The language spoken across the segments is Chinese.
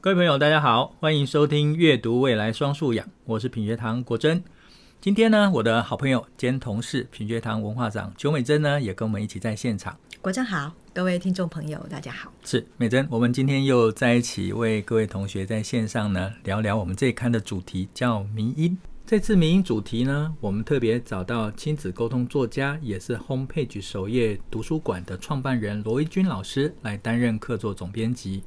各位朋友，大家好，欢迎收听《阅读未来双素养》，我是品学堂国珍。今天呢，我的好朋友兼同事品学堂文化长邱美珍呢，也跟我们一起在现场。国珍好，各位听众朋友，大家好。是美珍，我们今天又在一起为各位同学在线上呢聊聊我们这一刊的主题，叫迷音。这次迷音主题呢，我们特别找到亲子沟通作家，也是 Homepage 首页图书馆的创办人罗怡君老师来担任客座总编辑。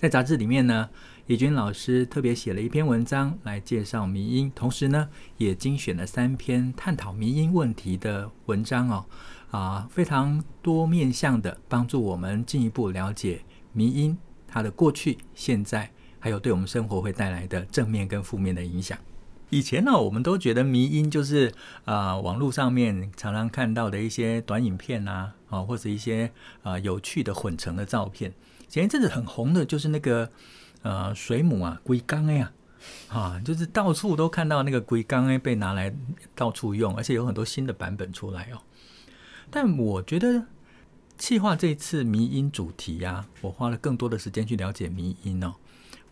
在杂志里面呢，怡君老师特别写了一篇文章来介绍迷因，同时呢，也精选了三篇探讨迷因问题的文章哦，啊，非常多面向的帮助我们进一步了解迷因它的过去、现在，还有对我们生活会带来的正面跟负面的影响。以前呢，我们都觉得迷因就是啊，网络上面常常看到的一些短影片啊，啊，或者一些啊有趣的混成的照片。前一阵子很红的就是那个呃水母啊，龟缸哎呀，啊，就是到处都看到那个龟缸哎被拿来到处用，而且有很多新的版本出来哦。但我觉得气化这次迷音主题呀、啊，我花了更多的时间去了解迷音哦，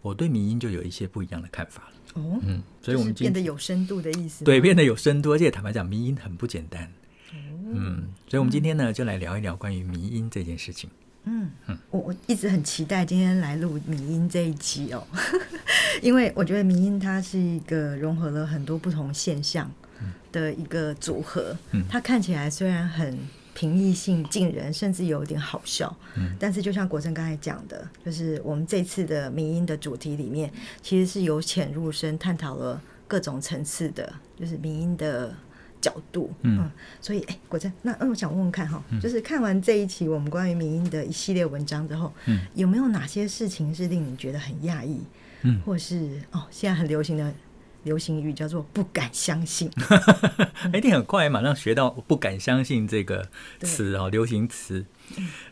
我对迷音就有一些不一样的看法了。哦，嗯，所以我们变得有深度的意思。对，变得有深度，而且坦白讲，迷音很不简单。嗯，所以我们今天呢，就来聊一聊关于迷音这件事情。嗯，我我一直很期待今天来录迷音这一集哦，因为我觉得迷音它是一个融合了很多不同现象的一个组合。它看起来虽然很平易性近人，甚至有点好笑，但是就像国珍刚才讲的，就是我们这次的迷音的主题里面，其实是由浅入深探讨了各种层次的，就是迷音的。角度，嗯，所以，哎、欸，国珍，那那我想问问看哈，嗯、就是看完这一期我们关于民音的一系列文章之后，嗯，有没有哪些事情是令你觉得很讶异，嗯，或是哦，现在很流行的流行语叫做“不敢相信 ”，一定很快马上学到“不敢相信”这个词哦，流行词。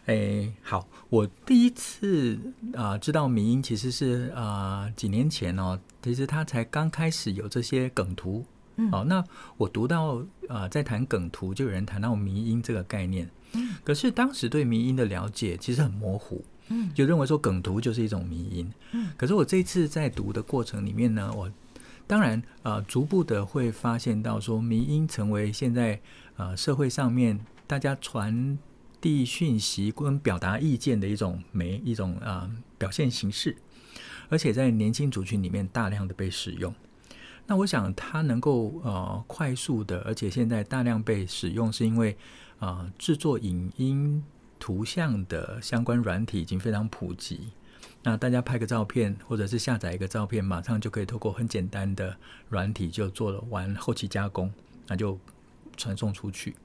哎、欸，好，我第一次啊、呃、知道迷音其实是啊、呃、几年前哦，其实他才刚开始有这些梗图。嗯，好，那我读到啊、呃，在谈梗图，就有人谈到迷因这个概念。嗯，可是当时对迷因的了解其实很模糊。嗯，就认为说梗图就是一种迷因。嗯，可是我这次在读的过程里面呢，我当然啊、呃，逐步的会发现到说，迷因成为现在啊、呃、社会上面大家传递讯息跟表达意见的一种媒一种啊、呃、表现形式，而且在年轻族群里面大量的被使用。那我想它能够呃快速的，而且现在大量被使用，是因为啊制作影音图像的相关软体已经非常普及。那大家拍个照片，或者是下载一个照片，马上就可以透过很简单的软体就做了完后期加工，那就传送出去。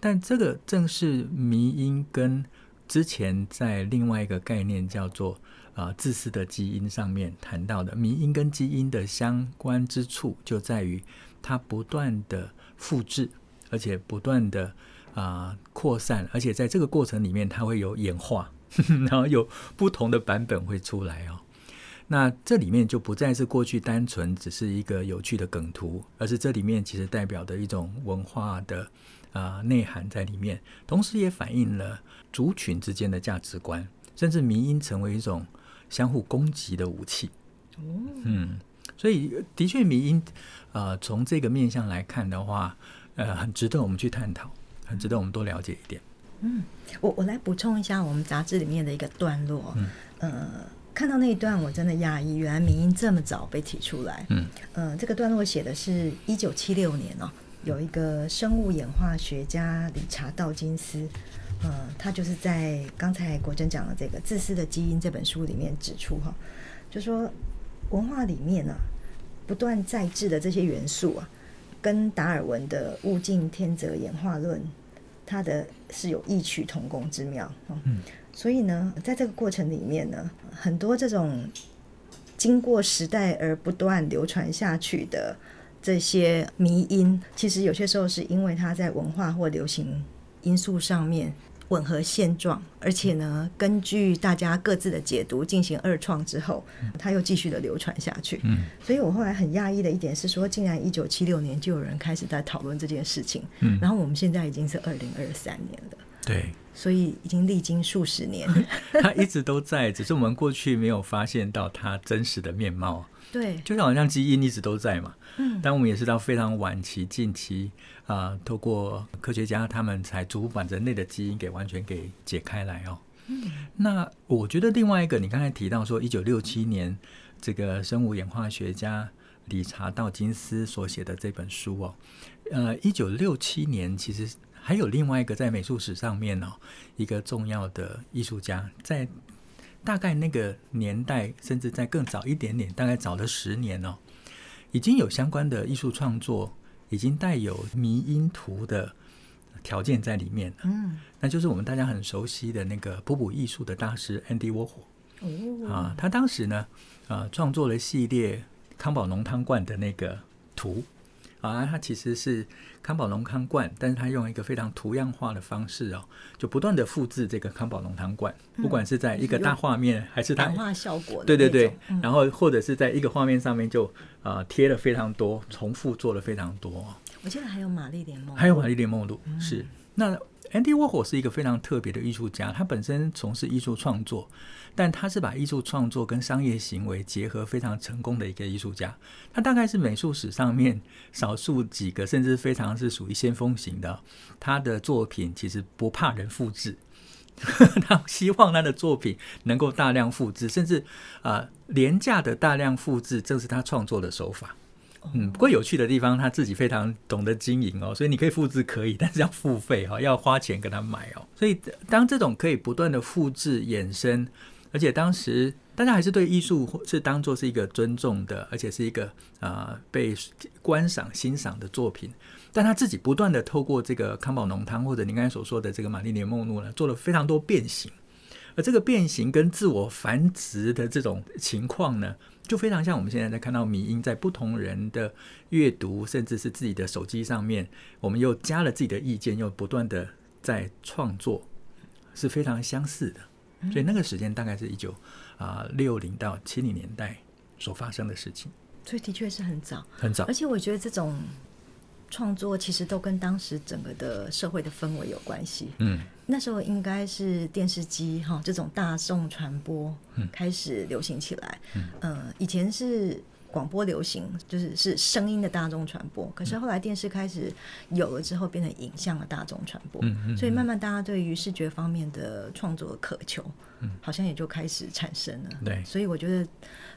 但这个正是迷因跟之前在另外一个概念叫做。啊，自私的基因上面谈到的迷因跟基因的相关之处，就在于它不断的复制，而且不断的啊扩散，而且在这个过程里面，它会有演化，然后有不同的版本会出来哦。那这里面就不再是过去单纯只是一个有趣的梗图，而是这里面其实代表的一种文化的啊内涵在里面，同时也反映了族群之间的价值观，甚至迷因成为一种。相互攻击的武器，嗯，所以的确，迷因，呃，从这个面向来看的话，呃，很值得我们去探讨，很值得我们多了解一点。嗯，我我来补充一下我们杂志里面的一个段落，嗯，呃，看到那一段我真的讶异，原来民因这么早被提出来，嗯，呃，这个段落写的是一九七六年哦，有一个生物演化学家理查道金斯。呃，他就是在刚才国珍讲的这个《自私的基因》这本书里面指出哈，就说文化里面呢、啊，不断在制的这些元素啊，跟达尔文的物竞天择演化论，它的是有异曲同工之妙。嗯，所以呢，在这个过程里面呢，很多这种经过时代而不断流传下去的这些迷因，其实有些时候是因为它在文化或流行因素上面。吻合现状，而且呢，根据大家各自的解读进行二创之后，它又继续的流传下去。嗯，所以我后来很讶异的一点是说，竟然一九七六年就有人开始在讨论这件事情。嗯，然后我们现在已经是二零二三年了。对，所以已经历经数十年，它一直都在，只是我们过去没有发现到它真实的面貌。对，就好像基因一直都在嘛。嗯，但我们也是到非常晚期、近期啊、呃，透过科学家他们才逐步把人类的基因给完全给解开来哦。嗯，那我觉得另外一个，你刚才提到说，一九六七年这个生物演化学家理查道金斯所写的这本书哦，呃，一九六七年其实还有另外一个在美术史上面哦，一个重要的艺术家在。大概那个年代，甚至在更早一点点，大概早了十年哦，已经有相关的艺术创作，已经带有迷因图的条件在里面了。嗯，那就是我们大家很熟悉的那个普普艺术的大师 Andy Warhol。哦，啊，他当时呢，啊，创作了系列康宝浓汤罐的那个图。啊，它其实是康宝龙汤罐，但是它用一个非常图样化的方式哦，就不断的复制这个康宝龙汤罐，不管是在一个大画面，还是它感化效果，对对对，然后或者是在一个画面上面就呃贴了非常多，重复做了非常多。我记得还有玛丽莲梦露，还有玛丽莲梦露，嗯、是那。Andy Warhol 是一个非常特别的艺术家，他本身从事艺术创作，但他是把艺术创作跟商业行为结合非常成功的一个艺术家。他大概是美术史上面少数几个，甚至非常是属于先锋型的。他的作品其实不怕人复制，他希望他的作品能够大量复制，甚至啊、廉价的大量复制，正是他创作的手法。嗯，不过有趣的地方，他自己非常懂得经营哦，所以你可以复制可以，但是要付费哈，要花钱跟他买哦。所以当这种可以不断的复制衍生，而且当时大家还是对艺术是当做是一个尊重的，而且是一个、呃、被观赏欣赏的作品，但他自己不断的透过这个康宝浓汤或者您刚才所说的这个玛丽莲梦露呢，做了非常多变形，而这个变形跟自我繁殖的这种情况呢，就非常像我们现在在看到迷音在不同人的阅读，甚至是自己的手机上面，我们又加了自己的意见，又不断的在创作，是非常相似的。所以那个时间大概是一九啊六零到七零年代所发生的事情。所以的确是很早，很早。而且我觉得这种。创作其实都跟当时整个的社会的氛围有关系。嗯，那时候应该是电视机哈这种大众传播开始流行起来。嗯，呃，以前是广播流行，就是是声音的大众传播。可是后来电视开始有了之后，变成影像的大众传播。嗯嗯。所以慢慢大家对于视觉方面的创作渴求，嗯，好像也就开始产生了。对。所以我觉得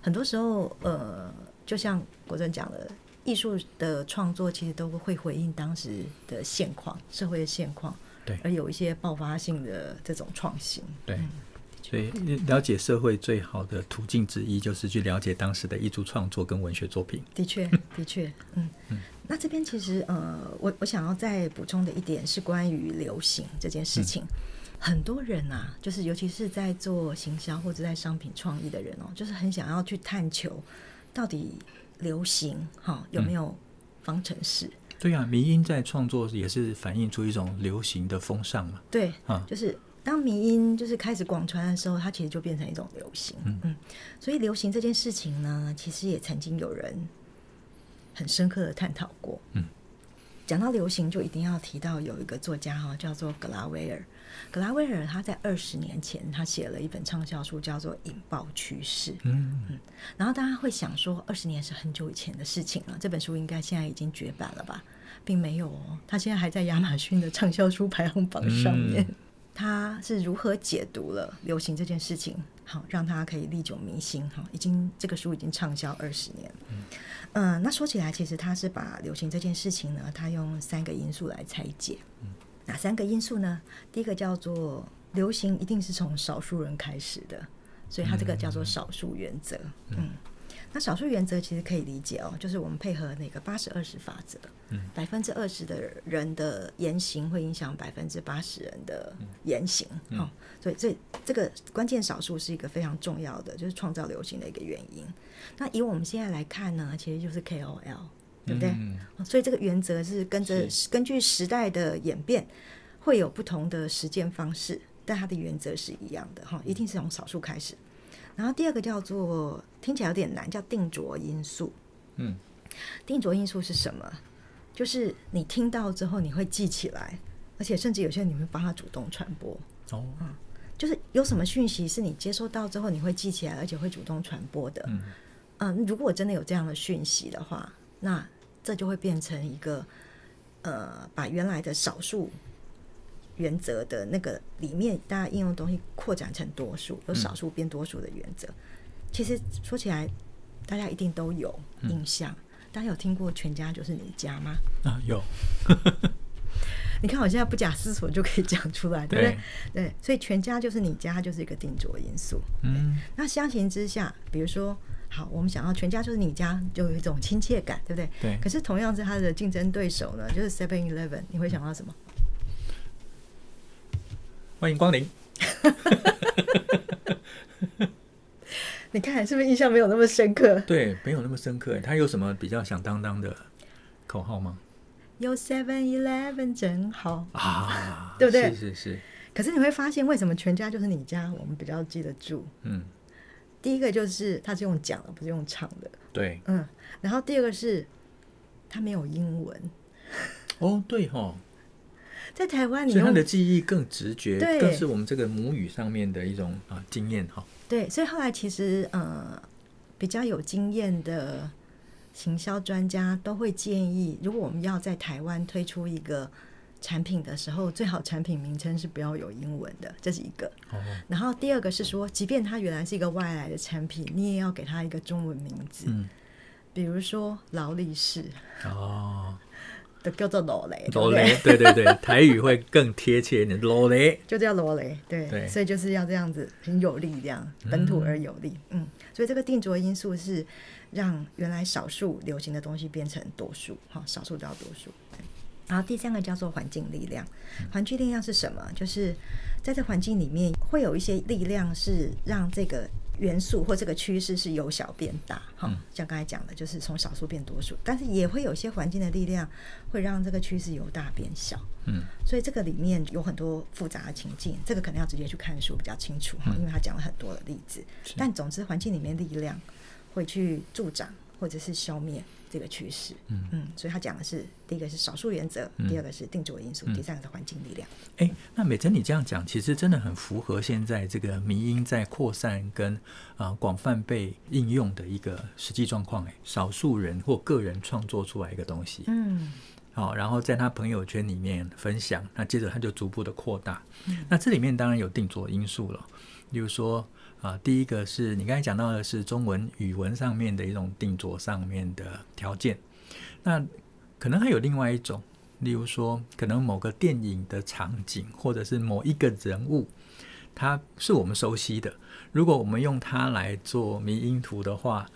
很多时候，呃，就像国珍讲的。艺术的创作其实都会回应当时的现况、社会的现况，对，而有一些爆发性的这种创新，对。所以了解社会最好的途径之一，就是去了解当时的艺术创作跟文学作品。的确，的确，嗯嗯。那这边其实呃，我我想要再补充的一点是关于流行这件事情。嗯、很多人啊，就是尤其是在做行销或者在商品创意的人哦，就是很想要去探求到底。流行哈有没有方程式？嗯、对呀、啊，迷音在创作也是反映出一种流行的风尚嘛。对，啊，就是当迷音就是开始广传的时候，它其实就变成一种流行。嗯嗯，所以流行这件事情呢，其实也曾经有人很深刻的探讨过。嗯，讲到流行，就一定要提到有一个作家哈，叫做格拉威尔。格拉威尔他在二十年前，他写了一本畅销书，叫做《引爆趋势》。嗯嗯，然后大家会想说，二十年是很久以前的事情了，这本书应该现在已经绝版了吧？并没有哦，他现在还在亚马逊的畅销书排行榜上面。嗯、他是如何解读了流行这件事情，好让他可以历久弥新？哈，已经这个书已经畅销二十年。嗯、呃，那说起来，其实他是把流行这件事情呢，他用三个因素来拆解。嗯哪三个因素呢？第一个叫做流行，一定是从少数人开始的，所以它这个叫做少数原则。嗯，嗯，那少数原则其实可以理解哦，就是我们配合那个八十二十法则，嗯，百分之二十的人的言行会影响百分之八十人的言行。好，嗯，哦，所以这这个关键少数是一个非常重要的，就是创造流行的一个原因。那以我们现在来看呢，其实就是 KOL。对不对？嗯，所以这个原则是跟着根据时代的演变，会有不同的实践方式，但它的原则是一样的哈，一定是从少数开始。然后第二个叫做听起来有点难，叫定着因素。嗯，定着因素是什么？就是你听到之后你会记起来，而且甚至有些人你会帮他主动传播。哦，嗯，就是有什么讯息是你接收到之后你会记起来，而且会主动传播的。嗯，嗯，如果真的有这样的讯息的话，那这就会变成一个呃，把原来的少数原则的那个里面大家应用的东西扩展成多数，由少数变多数的原则。嗯、其实说起来，大家一定都有印象。嗯、大家有听过“全家就是你家”吗？啊，有。你看我现在不假思索就可以讲出来，对不对？对，对，所以“全家就是你家”就是一个定着因素。嗯，那相形之下，比如说，好，我们想要“全家就是你家”，就有一种亲切感，对不对？对。可是同样是它的竞争对手呢，就是 Seven Eleven，你会想到什么？欢迎光临。你看是不是印象没有那么深刻？对，没有那么深刻。他有什么比较响当当的口号吗？有 Seven Eleven 真好啊，对不对？是是是。可是你会发现，为什么全家就是你家？我们比较记得住。嗯，第一个就是他是用讲的，不是用唱的。对，嗯。然后第二个是他没有英文。哦，对哦。在台湾，你所以他的记忆更直觉，对更是我们这个母语上面的一种啊经验哈。对，所以后来其实呃比较有经验的行销专家都会建议，如果我们要在台湾推出一个产品的时候，最好产品名称是不要有英文的，这是一个。哦。然后第二个是说，即便它原来是一个外来的产品，你也要给它一个中文名字，嗯，比如说劳力士。哦。都叫做罗雷，罗雷，对对对，台语会更贴切一点，罗雷就叫罗雷，对，对所以就是要这样子，很有力，这样本土而有力，嗯，嗯，所以这个定着因素是让原来少数流行的东西变成多数，哈，少数都要多数。然后第三个叫做环境力量，环境力量是什么？就是在这环境里面会有一些力量是让这个。元素或这个趋势是由小变大，哈、嗯，像刚才讲的，就是从少数变多数，但是也会有些环境的力量会让这个趋势由大变小，嗯，所以这个里面有很多复杂的情境，这个可能要直接去看书比较清楚哈，因为他讲了很多的例子，是。但总之环境里面力量会去助长或者是消灭。这个趋势，嗯嗯，所以他讲的是第一个是少数原则，嗯、第二个是定着因素，嗯、第三个是环境力量。哎，那美珍你这样讲，其实真的很符合现在这个迷因在扩散跟啊、呃、广泛被应用的一个实际状况。哎，少数人或个人创作出来一个东西，嗯，好，然后在他朋友圈里面分享，那接着他就逐步的扩大。嗯、那这里面当然有定着因素了，例如说。啊，第一个是你刚才讲到的是中文语文上面的一种定着上面的条件，那可能还有另外一种，例如说，可能某个电影的场景或者是某一个人物，他是我们熟悉的，如果我们用它来做迷因图的话，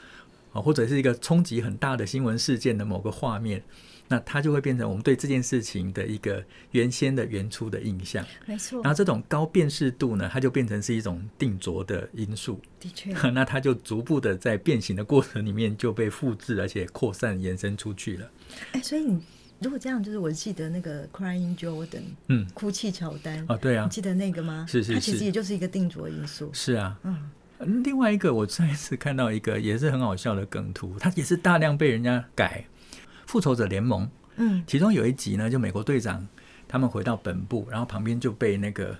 啊，或者是一个冲击很大的新闻事件的某个画面。那它就会变成我们对这件事情的一个原先的原初的印象，没错。然后这种高辨识度呢，它就变成是一种定着的因素。的确。那它就逐步的在变形的过程里面就被复制，而且扩散延伸出去了。哎，所以你如果这样，就是我记得那个 Crying Jordan，嗯，哭泣乔丹。哦，对啊。你记得那个吗？是是是。它其实也就是一个定着因素。是啊。嗯。另外一个，我上一次看到一个也是很好笑的梗图，它也是大量被人家改。复仇者联盟，嗯，其中有一集呢，就美国队长他们回到本部，然后旁边就被那个，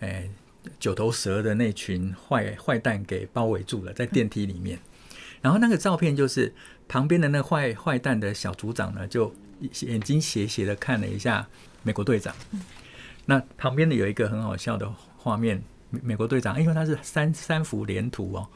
诶，九头蛇的那群坏坏蛋给包围住了，在电梯里面。然后那个照片就是旁边的那坏坏蛋的小组长呢，就眼睛斜斜的看了一下美国队长。那旁边的有一个很好笑的画面，美国队长，因为他是三三幅连图哦，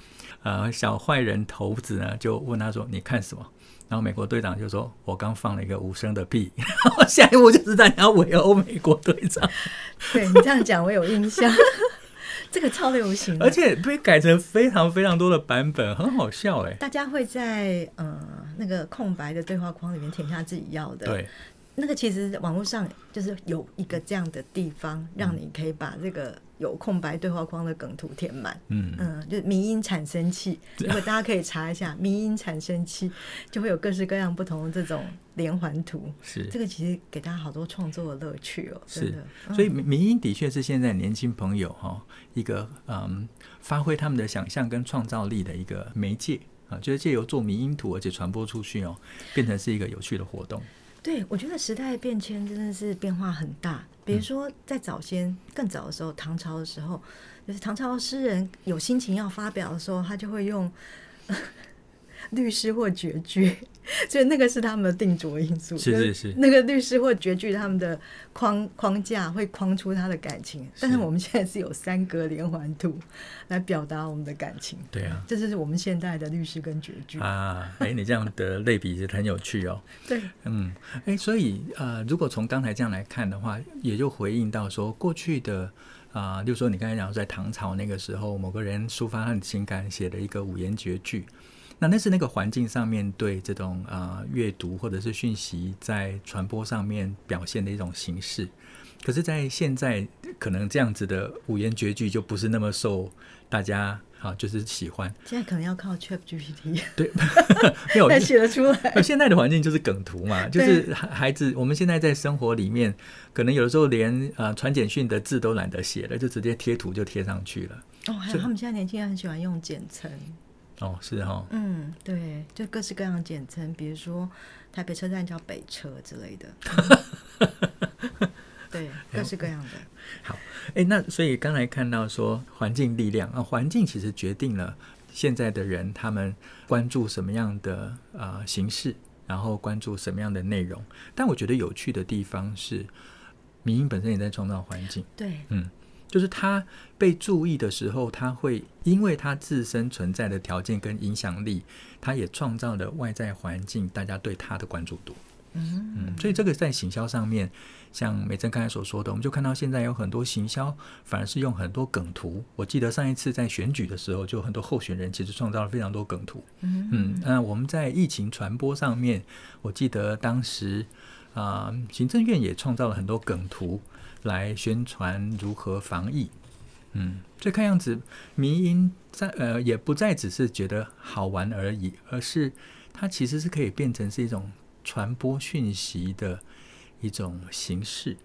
呃，小坏人头子呢就问他说：“你看什么？”然后美国队长就说：“我刚放了一个无声的屁。”然后下一步就是大家围殴美国队长。对你这样讲，我有印象。这个超流行，而且被改成非常非常多的版本，很好笑哎。大家会在呃那个空白的对话框里面填下自己要的。对。那个其实网络上就是有一个这样的地方，让你可以把这个有空白对话框的梗图填满。嗯嗯，就是迷音产生器，如果大家可以查一下迷音产生器，就会有各式各样不同的这种连环图。是这个其实给大家好多创作的乐趣哦。是的，是，所以迷音的确是现在年轻朋友哈一个嗯发挥他们的想象跟创造力的一个媒介啊，就是借由做迷音图而且传播出去哦，变成是一个有趣的活动。对，我觉得时代变迁真的是变化很大。比如说，在早先更早的时候，唐朝的时候，就是唐朝诗人有心情要发表的时候，他就会用。律师或绝句，所以那个是他们的定着因素。是是是，那个律师或绝句，他们的框框架会框出他的感情。但是我们现在是有三格连环图来表达我们的感情。对啊，这就是我们现代的律师跟绝句啊。哎，你这样的类比是很有趣哦。对，嗯，哎，所以呃，如果从刚才这样来看的话，也就回应到说，过去的啊，就、呃、说你刚才讲在唐朝那个时候，某个人抒发他的情感，写了一个五言绝句。那那是那个环境上面对这种啊阅读或者是讯息在传播上面表现的一种形式，可是，在现在可能这样子的五言绝句就不是那么受大家啊就是喜欢。现在可能要靠 ChatGPT 对，没有写得出来。现在的环境就是梗图嘛，就是孩子，我们现在在生活里面，可能有的时候连啊传简讯的字都懒得写了，就直接贴图就贴上去了。哦，还有他们现在年轻人很喜欢用简称。哦，是哈、哦，嗯，对，就各式各样的简称，比如说台北车站叫北车之类的，嗯、对，各式各样的。好，哎，那所以刚才看到说环境力量啊，环境其实决定了现在的人他们关注什么样的啊、呃、形式，然后关注什么样的内容。但我觉得有趣的地方是，民营本身也在创造环境，对，嗯。就是他被注意的时候，他会因为他自身存在的条件跟影响力，他也创造了外在环境，大家对他的关注度。嗯嗯，所以这个在行销上面，像美珍刚才所说的，我们就看到现在有很多行销反而是用很多梗图。我记得上一次在选举的时候，就很多候选人其实创造了非常多梗图。嗯嗯，那我们在疫情传播上面，我记得当时啊、呃，行政院也创造了很多梗图。来宣传如何防疫，嗯，所以看样子迷因在呃也不再只是觉得好玩而已，而是它其实是可以变成是一种传播讯息的一种形式。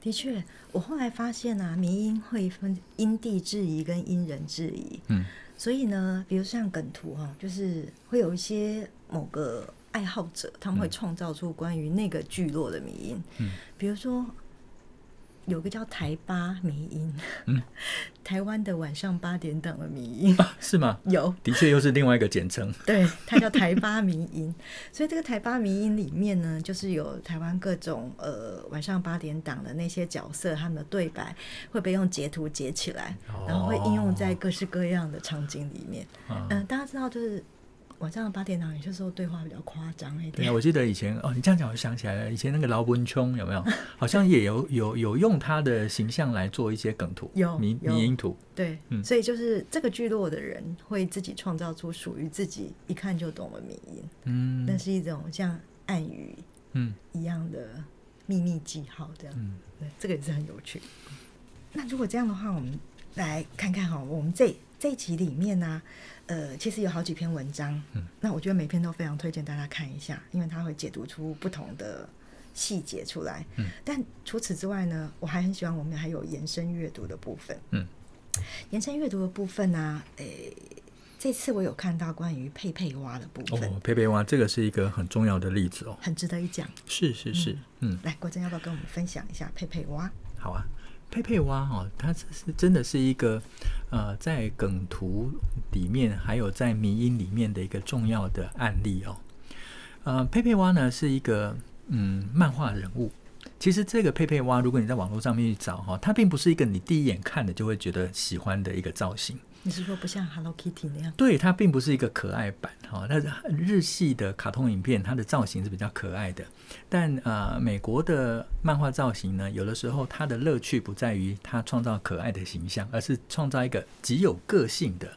的确，我后来发现啊，迷因会分因地制宜跟因人制宜，嗯，所以呢，比如像梗图哈，就是会有一些某个爱好者，他们会创造出关于那个聚落的迷因，嗯，比如说。有个叫台八迷音，嗯，台湾的晚上八点档的迷音，啊，是吗？有，的确又是另外一个简称。对，它叫台八迷音。所以这个台八迷音里面呢，就是有台湾各种呃晚上八点档的那些角色，他们的对白会被用截图截起来，哦，然后会应用在各式各样的场景里面。嗯，呃，大家知道就是。晚上八点档有些时候对话比较夸张一点。对啊，我记得以前哦，你这样讲我就想起来了，以前那个劳文琼有没有？好像也有有有用他的形象来做一些梗图，有迷迷因图。对，嗯，所以就是这个聚落的人会自己创造出属于自己一看就懂的迷因。嗯，那是一种像暗语嗯一样的秘密记号这样。嗯，对，这个也是很有趣。那如果这样的话，我们来看看哈，我们这这一集里面呢、啊。呃，其实有好几篇文章，嗯，那我觉得每篇都非常推荐大家看一下，因为它会解读出不同的细节出来。嗯，但除此之外呢，我还很喜欢我们还有延伸阅读的部分。嗯，延伸阅读的部分呢、啊，诶、欸，这次我有看到关于佩佩蛙的部分。哦，佩佩蛙这个是一个很重要的例子哦，很值得一讲。是是是，嗯，嗯来，国珍要不要跟我们分享一下佩佩蛙？好啊。佩佩蛙哦，它这是真的是一个呃，在梗图里面，还有在迷音里面的一个重要的案例哦。呃，佩佩蛙呢是一个嗯漫画人物。其实这个佩佩蛙，如果你在网络上面去找哈，它并不是一个你第一眼看的就会觉得喜欢的一个造型。你是说不像 Hello Kitty 那样？对，它并不是一个可爱版哈。那日系的卡通影片，它的造型是比较可爱的。但呃，美国的漫画造型呢，有的时候它的乐趣不在于它创造可爱的形象，而是创造一个极有个性的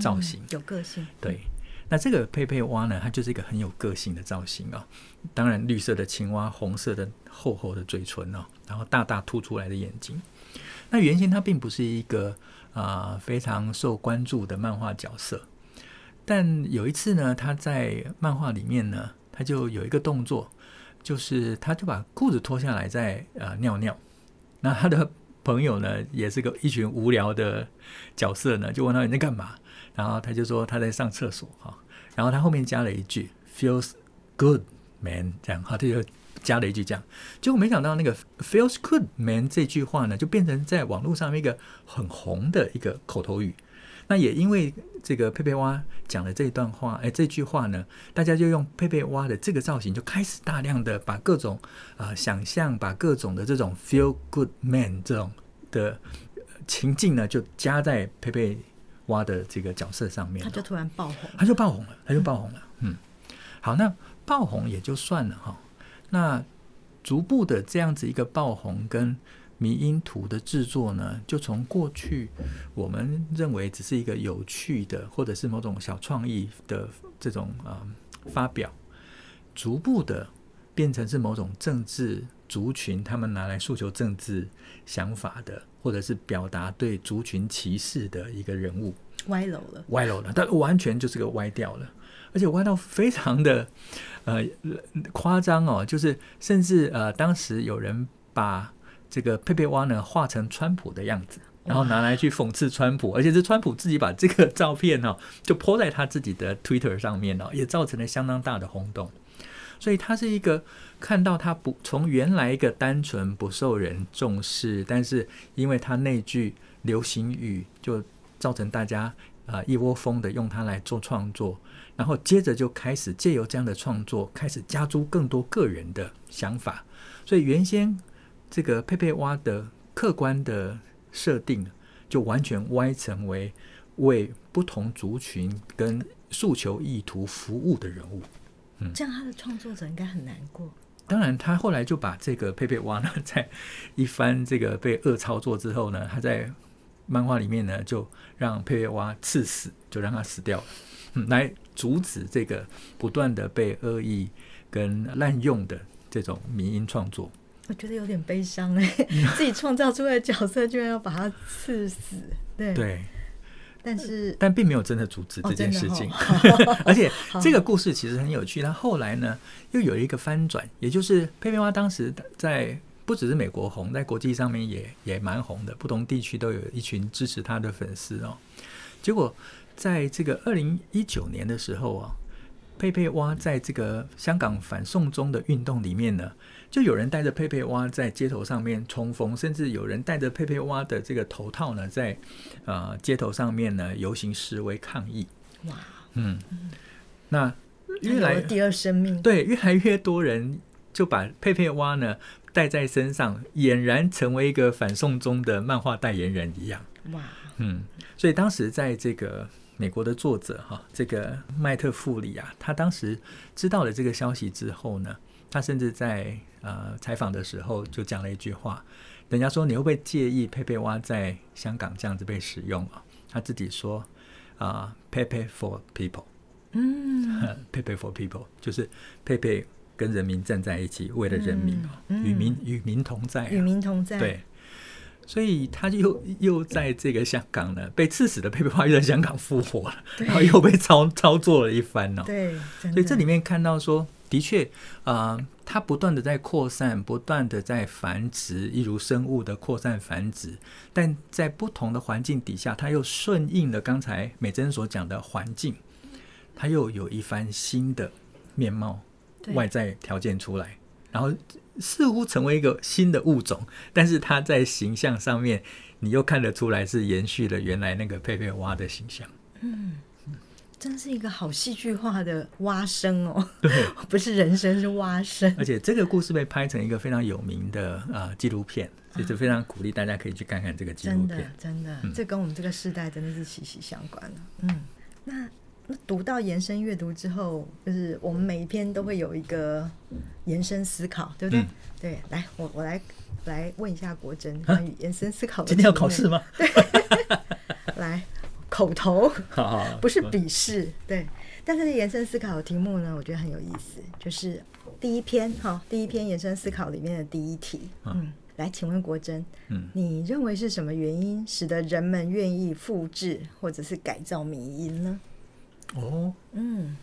造型。有个性。对。那这个佩佩蛙呢，它就是一个很有个性的造型哦。当然，绿色的青蛙，红色的厚厚的嘴唇哦，然后大大凸出来的眼睛。那原先它并不是一个。啊、非常受关注的漫画角色。但有一次呢，他在漫画里面呢，他就有一个动作，就是他就把裤子脱下来在呃尿尿。那他的朋友呢，也是个一群无聊的角色呢，就问他你在干嘛？然后他就说他在上厕所哈。然后他后面加了一句 “feels good man”，这样哈，他就加了一句这样，结果没想到那个 “feels good man” 这句话呢，就变成在网络上面一个很红的一个口头语。那也因为这个佩佩蛙讲了这一段话，哎，这句话呢，大家就用佩佩蛙的这个造型，就开始大量的把各种啊、呃、想象，把各种的这种 “feel good man” 这种的情境呢，就加在佩佩蛙的这个角色上面，他就突然爆红，他就爆红了，他就爆红了。嗯，好，那爆红也就算了哈。那逐步的这样子一个爆红跟迷因图的制作呢，就从过去我们认为只是一个有趣的，或者是某种小创意的这种啊、呃、发表，逐步的变成是某种政治族群他们拿来诉求政治想法的。或者是表达对族群歧视的一个人物，歪楼了，歪楼了，但完全就是个歪掉了，而且歪到非常的呃夸张哦，就是甚至呃当时有人把这个佩佩蛙呢画成川普的样子，然后拿来去讽刺川普，而且是川普自己把这个照片哦就 po 在他自己的 Twitter 上面哦，也造成了相当大的轰动。所以他是一个看到他不从原来一个单纯不受人重视，但是因为他那句流行语就造成大家啊一窝蜂的用它来做创作，然后接着就开始借由这样的创作开始加诸更多个人的想法，所以原先这个佩佩蛙的客观的设定就完全歪成为为不同族群跟诉求意图服务的人物。嗯，这样他的创作者应该很难过。当然，他后来就把这个佩佩蛙呢，在一番这个被恶操作之后呢，他在漫画里面呢，就让佩佩蛙刺死，就让他死掉了，嗯，来阻止这个不断的被恶意跟滥用的这种民音创作。我觉得有点悲伤哎，自己创造出来的角色居然要把它刺死，对。对但是，但并没有真的阻止这件事情，而且这个故事其实很有趣。他后来呢，又有一个翻转，也就是佩佩蛙当时在不只是美国红，在国际上面也也蛮红的，不同地区都有一群支持他的粉丝哦。结果在这个二零一九年的时候啊，佩佩蛙在这个香港反送中的运动里面呢。就有人带着佩佩蛙在街头上面冲锋，甚至有人戴着佩佩蛙的这个头套呢，在呃街头上面呢游行示威抗议。哇，嗯，那越来第二生命，对，越来越多人就把佩佩蛙呢带在身上，俨然成为一个反送中的漫画代言人一样。哇，嗯，所以当时在这个美国的作者哈，这个麦特富里啊，他当时知道了这个消息之后呢，他甚至在呃采访的时候就讲了一句话，人家说你会不会介意佩佩蛙在香港这样子被使用啊？他自己说啊，佩佩 for people，嗯，佩佩 for people 就是佩佩跟人民站在一起，为了人民啊，与民与民同在，与民同在，对。所以他就又又在这个香港呢，被刺死的佩佩花又在香港复活了，然后又被操操作了一番呢。对，所以这里面看到说。的确，啊、呃，它不断的在扩散，不断的在繁殖，一如生物的扩散繁殖。但在不同的环境底下，它又顺应了刚才美珍所讲的环境，它又有一番新的面貌，外在条件出来，然后似乎成为一个新的物种。但是它在形象上面，你又看得出来是延续了原来那个佩佩蛙的形象。嗯。真是一个好戏剧化的蛙声哦，对，不是人声，是蛙声。而且这个故事被拍成一个非常有名的啊纪录片，所以就非常鼓励大家可以去看看这个纪录片。真的，真的，嗯、这跟我们这个时代真的是息息相关了。嗯，那那读到延伸阅读之后，就是我们每一篇都会有一个延伸思考，对不对？嗯、对，来，我我来来问一下国珍关于延伸思考的。今天要考试吗？对，来。口头不是笔试，对。但是延伸思考的题目呢，我觉得很有意思，就是第一篇哈，第一篇延伸思考里面的第一题，嗯，来，请问国珍，嗯，你认为是什么原因使得人们愿意复制或者是改造迷因呢？哦，嗯。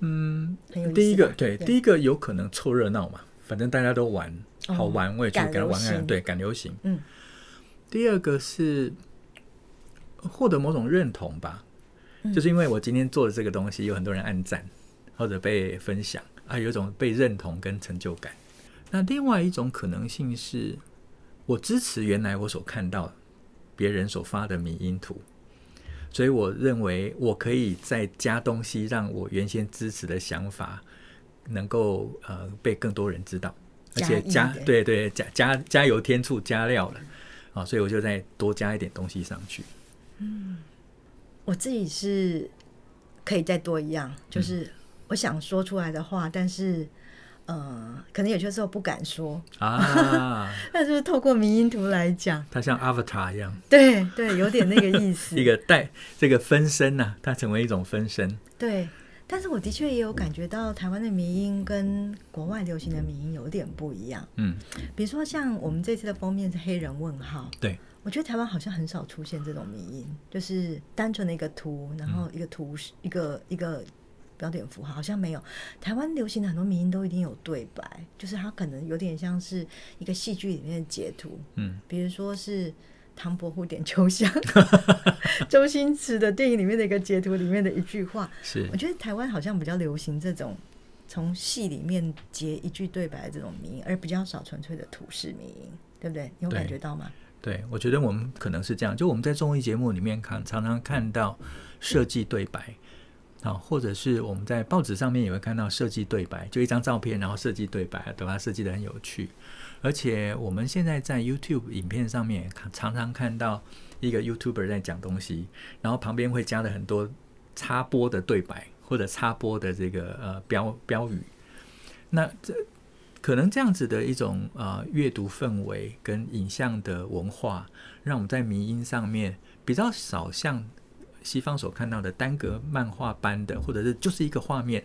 嗯，第一个对，第一个有可能凑热闹嘛，反正大家都玩，好玩，我也去给他玩玩，对，赶流行，嗯。第二个是。获得某种认同吧，就是因为我今天做的这个东西，有很多人按赞或者被分享啊，有一种被认同跟成就感。那另外一种可能性是，我支持原来我所看到别人所发的迷因图，所以我认为我可以再加东西，让我原先支持的想法能够呃被更多人知道，而且加对对加加加油添醋加料了啊，所以我就再多加一点东西上去。嗯，我自己是可以再多一样，就是我想说出来的话，但是。嗯，可能有些时候不敢说啊，但是透过迷音图来讲，它像 Avatar 一样，对对，有点那个意思。一个带这个分身呐、啊，它成为一种分身。对，但是我的确也有感觉到台湾的迷音跟国外流行的迷音有点不一样。嗯，比如说像我们这次的封面是黑人问号，对，我觉得台湾好像很少出现这种迷音，就是单纯的一个图，然后一个图，嗯、一个一个。标点符号好像没有，台湾流行的很多民音都一定有对白，就是它可能有点像是一个戏剧里面的截图，嗯，比如说是唐伯虎点秋香，周星驰的电影里面的一个截图里面的一句话，是我觉得台湾好像比较流行这种从戏里面截一句对白的这种民音，而比较少纯粹的土式民音，对不对？你有感觉到吗？对，对，我觉得我们可能是这样，就我们在综艺节目里面看，常常看到设计对白。啊，或者是我们在报纸上面也会看到设计对白，就一张照片，然后设计对白，把它设计得很有趣。而且我们现在在 YouTube 影片上面常常看到一个 YouTuber 在讲东西，然后旁边会加了很多插播的对白或者插播的这个呃标标语。那这可能这样子的一种呃阅读氛围跟影像的文化，让我们在迷音上面比较少像。西方所看到的单格漫画般的，或者是就是一个画面，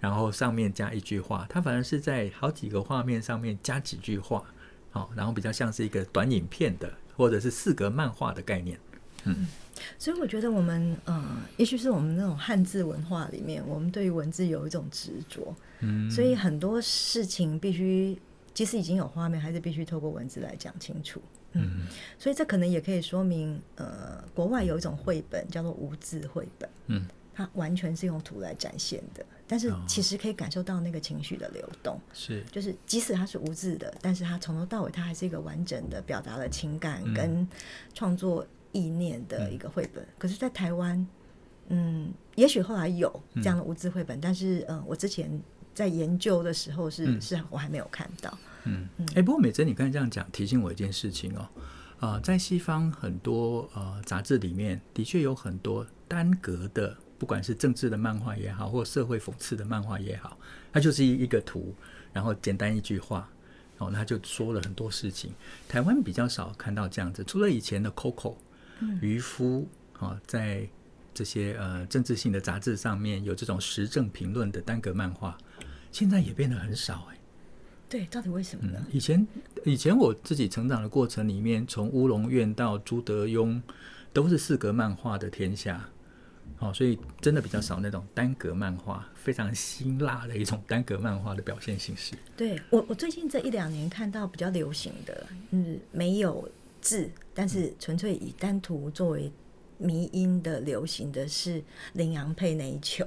然后上面加一句话，它反而是在好几个画面上面加几句话，好，然后比较像是一个短影片的，或者是四格漫画的概念。嗯，所以我觉得我们，呃，也许是我们那种汉字文化里面，我们对于文字有一种执着，嗯，所以很多事情必须，即使已经有画面，还是必须透过文字来讲清楚。嗯，所以这可能也可以说明，呃，国外有一种绘本叫做无字绘本，嗯，它完全是用图来展现的，但是其实可以感受到那个情绪的流动，是，就是即使它是无字的，但是它从头到尾它还是一个完整的表达了情感跟创作意念的一个绘本。可是，在台湾，嗯，也许后来有这样的无字绘本，但是，呃，我之前在研究的时候是，是我还没有看到。嗯，哎、欸，不过美珍，你刚才这样讲，提醒我一件事情哦，啊、呃，在西方很多呃杂志里面，的确有很多单格的，不管是政治的漫画也好，或社会讽刺的漫画也好，它就是一一个图，然后简单一句话，哦，那就说了很多事情。台湾比较少看到这样子，除了以前的 Coco、渔夫啊，在这些呃政治性的杂志上面有这种时政评论的单格漫画，现在也变得很少哎。对，到底为什么呢？嗯、以前，以前我自己成长的过程里面，从乌龙院到朱德庸，都是四格漫画的天下，哦，所以真的比较少那种单格漫画，非常辛辣的一种单格漫画的表现形式。对我，我最近这一两年看到比较流行的，嗯，没有字，但是纯粹以单图作为迷因的流行的是羚羊配那一球，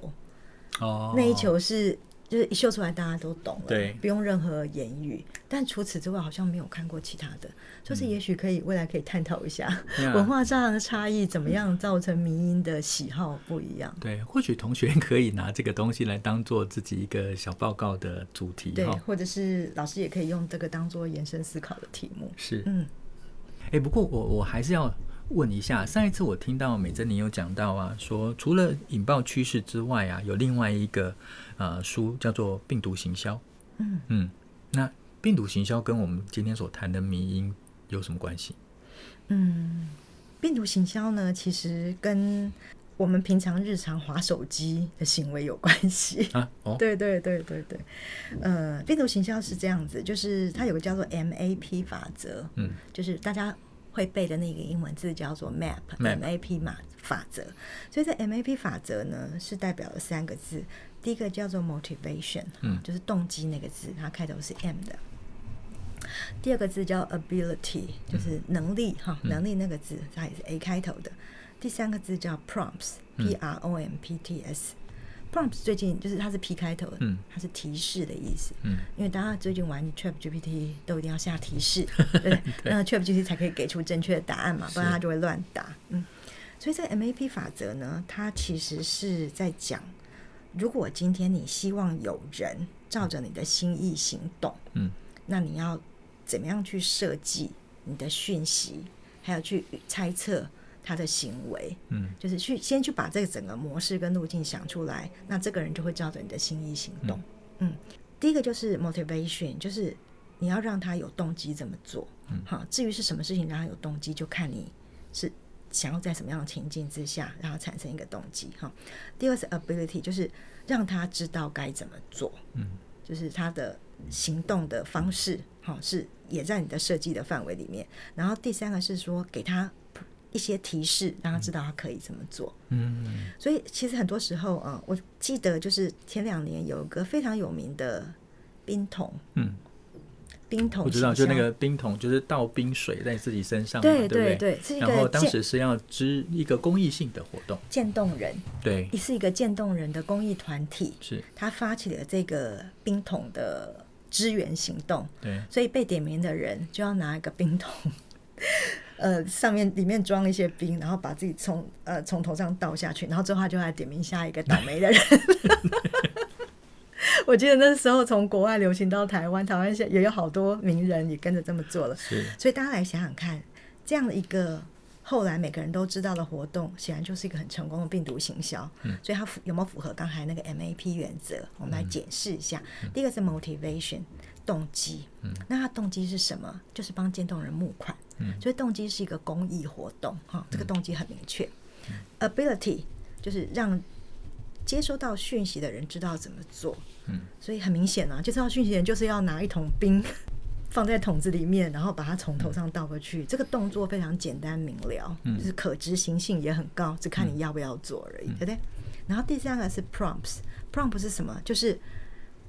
哦，那一球是。就是一秀出来，大家都懂了，对，不用任何言语。但除此之外，好像没有看过其他的。就是也许可以未来可以探讨一下、嗯、文化上的差异，怎么样造成民音的喜好不一样？对，或许同学可以拿这个东西来当做自己一个小报告的主题，对，或者是老师也可以用这个当做延伸思考的题目。是，嗯，哎、欸，不过我我还是要。问一下，上一次我听到美珍你有讲到啊，说除了引爆趋势之外啊，有另外一个呃书叫做《病毒行销》。嗯嗯，那病毒行销跟我们今天所谈的迷因有什么关系？嗯，病毒行销呢，其实跟我们平常日常划手机的行为有关系啊。哦，对对对对对，呃，病毒行销是这样子，就是它有个叫做 MAP 法则，嗯，就是大家。会背的那个英文字叫做 MAP，M A P 嘛法则。所以这 M A P 法则呢，是代表了三个字。第一个叫做 motivation，嗯，就是动机那个字，它开头是 M 的。第二个字叫 ability，就是能力哈，能力那个字它也是 A 开头的。第三个字叫 prompts，P R O M P T S。Prompts 最近就是它是 P 开头的，嗯，它是提示的意思，嗯，因为大家最近玩 Chat GPT 都一定要下提示，对不对？那 Chat GPT 才可以给出正确的答案嘛，不然它就会乱答，嗯。所以这 MAP 法则呢，它其实是在讲，如果今天你希望有人照着你的心意行动，嗯，那你要怎么样去设计你的讯息，还有去猜测。他的行为，嗯，就是去先去把这个整个模式跟路径想出来，那这个人就会照着你的心意行动。嗯，嗯，第一个就是 motivation，就是你要让他有动机怎么做。嗯，好，至于是什么事情让他有动机，就看你是想要在什么样的情境之下让他产生一个动机。哈，第二是 ability，就是让他知道该怎么做。嗯，就是他的行动的方式，哈，是也在你的设计的范围里面。然后第三个是说给他。一些提示，让他知道他可以怎么做。嗯，所以其实很多时候啊，我记得就是前两年有一个非常有名的冰桶，嗯，冰桶，我知道，就那个冰桶，就是倒冰水在自己身上，对对对，然后当时是要支一个公益性的活动，渐冻人，对，是一个渐冻人的公益团体，是。他发起了这个冰桶的支援行动，对，所以被点名的人就要拿一个冰桶。呃，上面里面装一些冰，然后把自己从呃从头上倒下去，然后之后他就来点名下一个倒霉的人。我记得那时候从国外流行到台湾，台湾现在也有好多名人也跟着这么做了。是，所以大家来想想看，这样的一个后来每个人都知道的活动，显然就是一个很成功的病毒行销。嗯，所以它符有没有符合刚才那个 MAP 原则？我们来检视一下。嗯，第一个是 motivation。动机，嗯，那他动机是什么？就是帮渐冻人募款，嗯，所以动机是一个公益活动，哈，这个动机很明确。嗯、Ability 就是让接收到讯息的人知道怎么做，嗯，所以很明显啊，接收到讯息的人就是要拿一桶冰 放在桶子里面，然后把它从头上倒过去，嗯、这个动作非常简单明了，嗯，就是可执行性也很高，只看你要不要做而已，嗯、对不对？然后第三个是 Prompts，Prompt 是什么？就是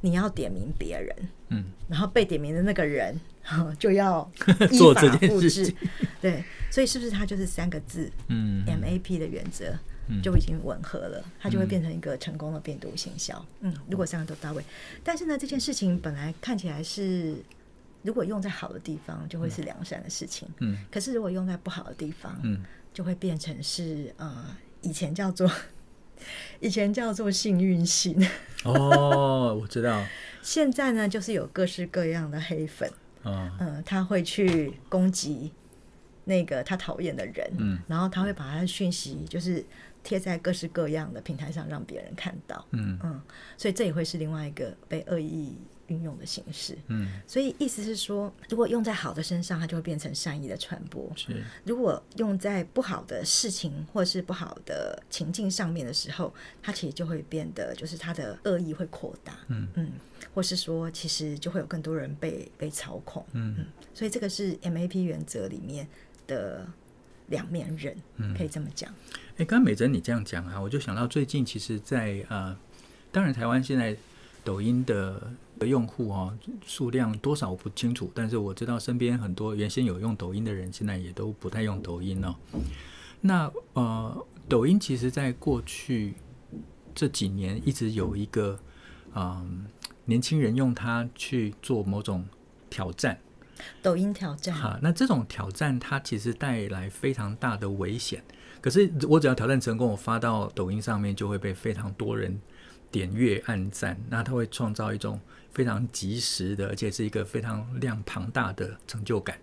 你要点名别人，嗯，然后被点名的那个人 就要 依法复制，对，所以是不是它就是三个字，嗯，MAP 的原则就已经吻合了，它就会变成一个成功的病毒行销，嗯，如果三个都到位，但是呢，这件事情本来看起来是，如果用在好的地方，就会是良善的事情，嗯，可是如果用在不好的地方，嗯，就会变成是呃，以前叫做。以前叫做幸运星 哦，我知道。现在呢，就是有各式各样的黑粉，嗯，呃、他会去攻击那个他讨厌的人，嗯，然后他会把他的讯息就是贴在各式各样的平台上，让别人看到，嗯嗯，所以这也会是另外一个被恶意。运用的形式，嗯，所以意思是说，如果用在好的身上，它就会变成善意的传播；是，如果用在不好的事情或是不好的情境上面的时候，它其实就会变得，就是它的恶意会扩大，嗯。嗯，或是说，其实就会有更多人被被操控，嗯。嗯，所以这个是 MAP 原则里面的两面人，嗯，可以这么讲。哎，刚刚美珍你这样讲啊，我就想到最近其实在，在呃，当然台湾现在抖音的。用户啊，数量多少我不清楚，但是我知道身边很多原先有用抖音的人，现在也都不太用抖音了。那呃，抖音其实在过去这几年一直有一个嗯、呃，年轻人用它去做某种挑战，抖音挑战。哈，那这种挑战它其实带来非常大的危险。可是我只要挑战成功，我发到抖音上面就会被非常多人点阅、按赞，那它会创造一种。非常及时的，而且是一个非常量庞大的成就感。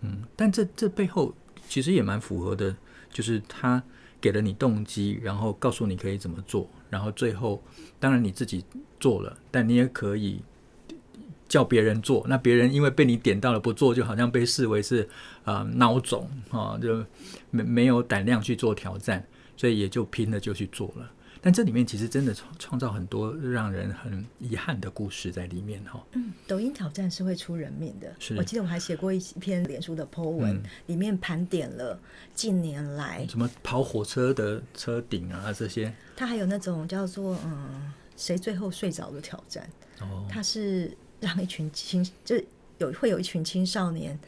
嗯，但这这背后其实也蛮符合的，就是他给了你动机，然后告诉你可以怎么做，然后最后当然你自己做了，但你也可以叫别人做。那别人因为被你点到了不做，就好像被视为是啊孬种啊，就没没有胆量去做挑战，所以也就拼了就去做了。但这里面其实真的创创造很多让人很遗憾的故事在里面哈。嗯，抖音挑战是会出人命的。是，我记得我还写过一篇脸书的 po 文，嗯、里面盘点了近年来什么跑火车的车顶啊这些。它还有那种叫做嗯，谁最后睡着的挑战。哦。他是让一群青就有会有一群青少年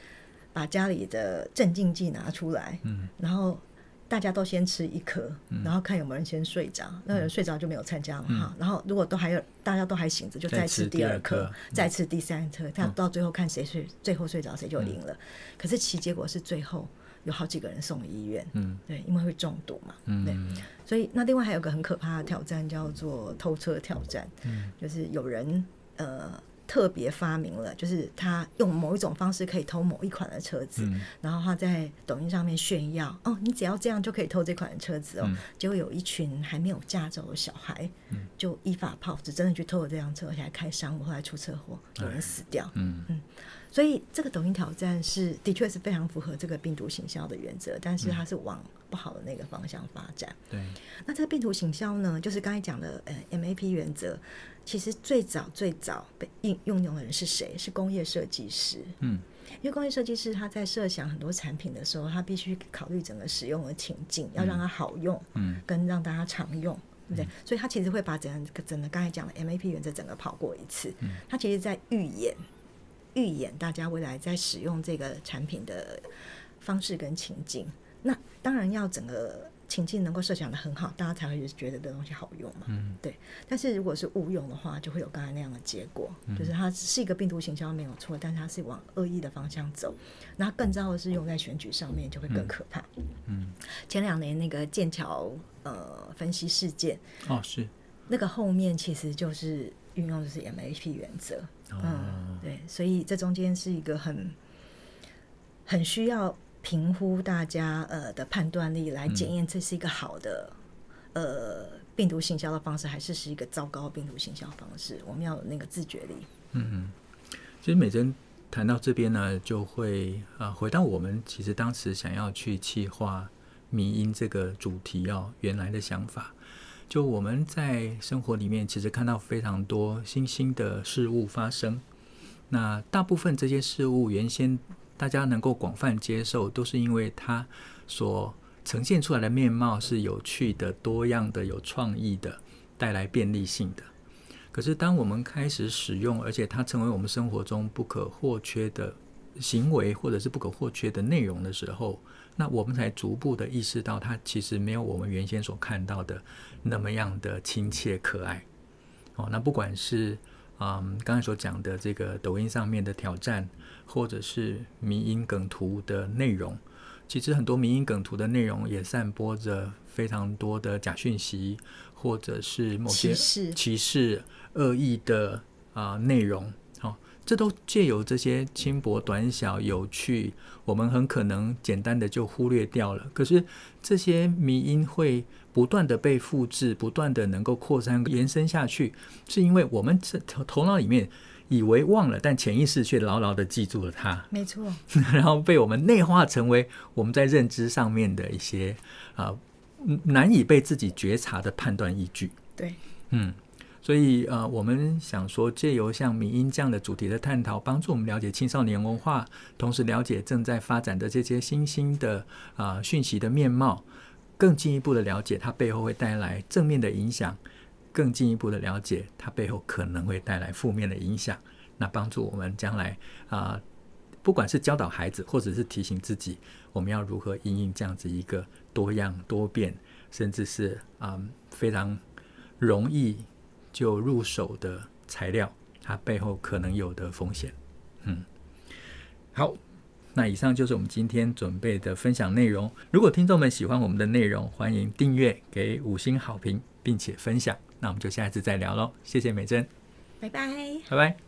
把家里的镇静剂拿出来，嗯，然后。大家都先吃一颗，然后看有没有人先睡着，那有人睡着就没有参加了哈。然后如果都还有大家都还醒着，就再吃第二颗，再吃第三颗，这样到最后看谁睡最后睡着谁就赢了。可是其结果是最后有好几个人送医院，嗯，对，因为会中毒嘛，对。所以那另外还有个很可怕的挑战叫做偷车挑战，就是有人呃。特别发明了，就是他用某一种方式可以偷某一款的车子，嗯、然后他在抖音上面炫耀哦，你只要这样就可以偷这款的车子哦。嗯、结果有一群还没有驾照的小孩，嗯、就依法炮制，真的去偷了这辆车，而且还开伤，我，后来出车祸，有人死掉。嗯。嗯，所以这个抖音挑战是的确是非常符合这个病毒行销的原则，但是它是往不好的那个方向发展。对，那这个病毒行销呢，就是刚才讲的呃 MAP 原则。其实最早最早被应用用的人是谁？是工业设计师。嗯，因为工业设计师他在设想很多产品的时候，他必须考虑整个使用的情境，要让它好用，嗯，跟让大家常用，对不对？所以他其实会把整个整个刚才讲的 MAP 原则整个跑过一次。嗯，他其实在预演预演大家未来在使用这个产品的方式跟情境。那当然要整个。情境能够设想的很好，大家才会觉得这东西好用嘛。嗯，对。但是如果是误用的话，就会有刚才那样的结果，嗯、就是它是一个病毒行销没有错，但是它是往恶意的方向走。那更糟的是用在选举上面，就会更可怕。嗯，嗯前两年那个剑桥呃分析事件哦，是那个后面其实就是运用的是 MAP 原则。哦、嗯，对，所以这中间是一个很很需要。评估大家呃的判断力来检验这是一个好的呃病毒行销的方式，还是是一个糟糕的病毒行销方式？我们要有那个自觉力。嗯嗯，其实美珍谈到这边呢，就会啊回到我们其实当时想要去企划迷因这个主题哦，原来的想法，就我们在生活里面其实看到非常多新兴的事物发生，那大部分这些事物原先。大家能够广泛接受，都是因为它所呈现出来的面貌是有趣的、多样的、有创意的，带来便利性的。可是，当我们开始使用，而且它成为我们生活中不可或缺的行为，或者是不可或缺的内容的时候，那我们才逐步的意识到，它其实没有我们原先所看到的那么样的亲切可爱。哦，那不管是。嗯，刚才所讲的这个抖音上面的挑战，或者是迷因梗图的内容，其实很多迷因梗图的内容也散播着非常多的假讯息，或者是某些歧视、恶意的啊内容。好，这都借由这些轻薄、短小、有趣，我们很可能简单的就忽略掉了。可是这些迷因会。不断的被复制，不断的能够扩散延伸下去，是因为我们这头头脑里面以为忘了，但潜意识却牢牢的记住了它。没错，然后被我们内化成为我们在认知上面的一些啊、呃、难以被自己觉察的判断依据。对，嗯，所以呃，我们想说，借由像米音这样的主题的探讨，帮助我们了解青少年文化，同时了解正在发展的这些新兴的啊、呃、讯息的面貌。更进一步的了解它背后会带来正面的影响，更进一步的了解它背后可能会带来负面的影响，那帮助我们将来啊、不管是教导孩子，或者是提醒自己，我们要如何应应这样子一个多样多变，甚至是啊、非常容易就入手的材料，它背后可能有的风险。嗯，好。那以上就是我们今天准备的分享内容。如果听众们喜欢我们的内容，欢迎订阅、给五星好评，并且分享。那我们就下一次再聊喽。谢谢美珍，拜拜，拜拜。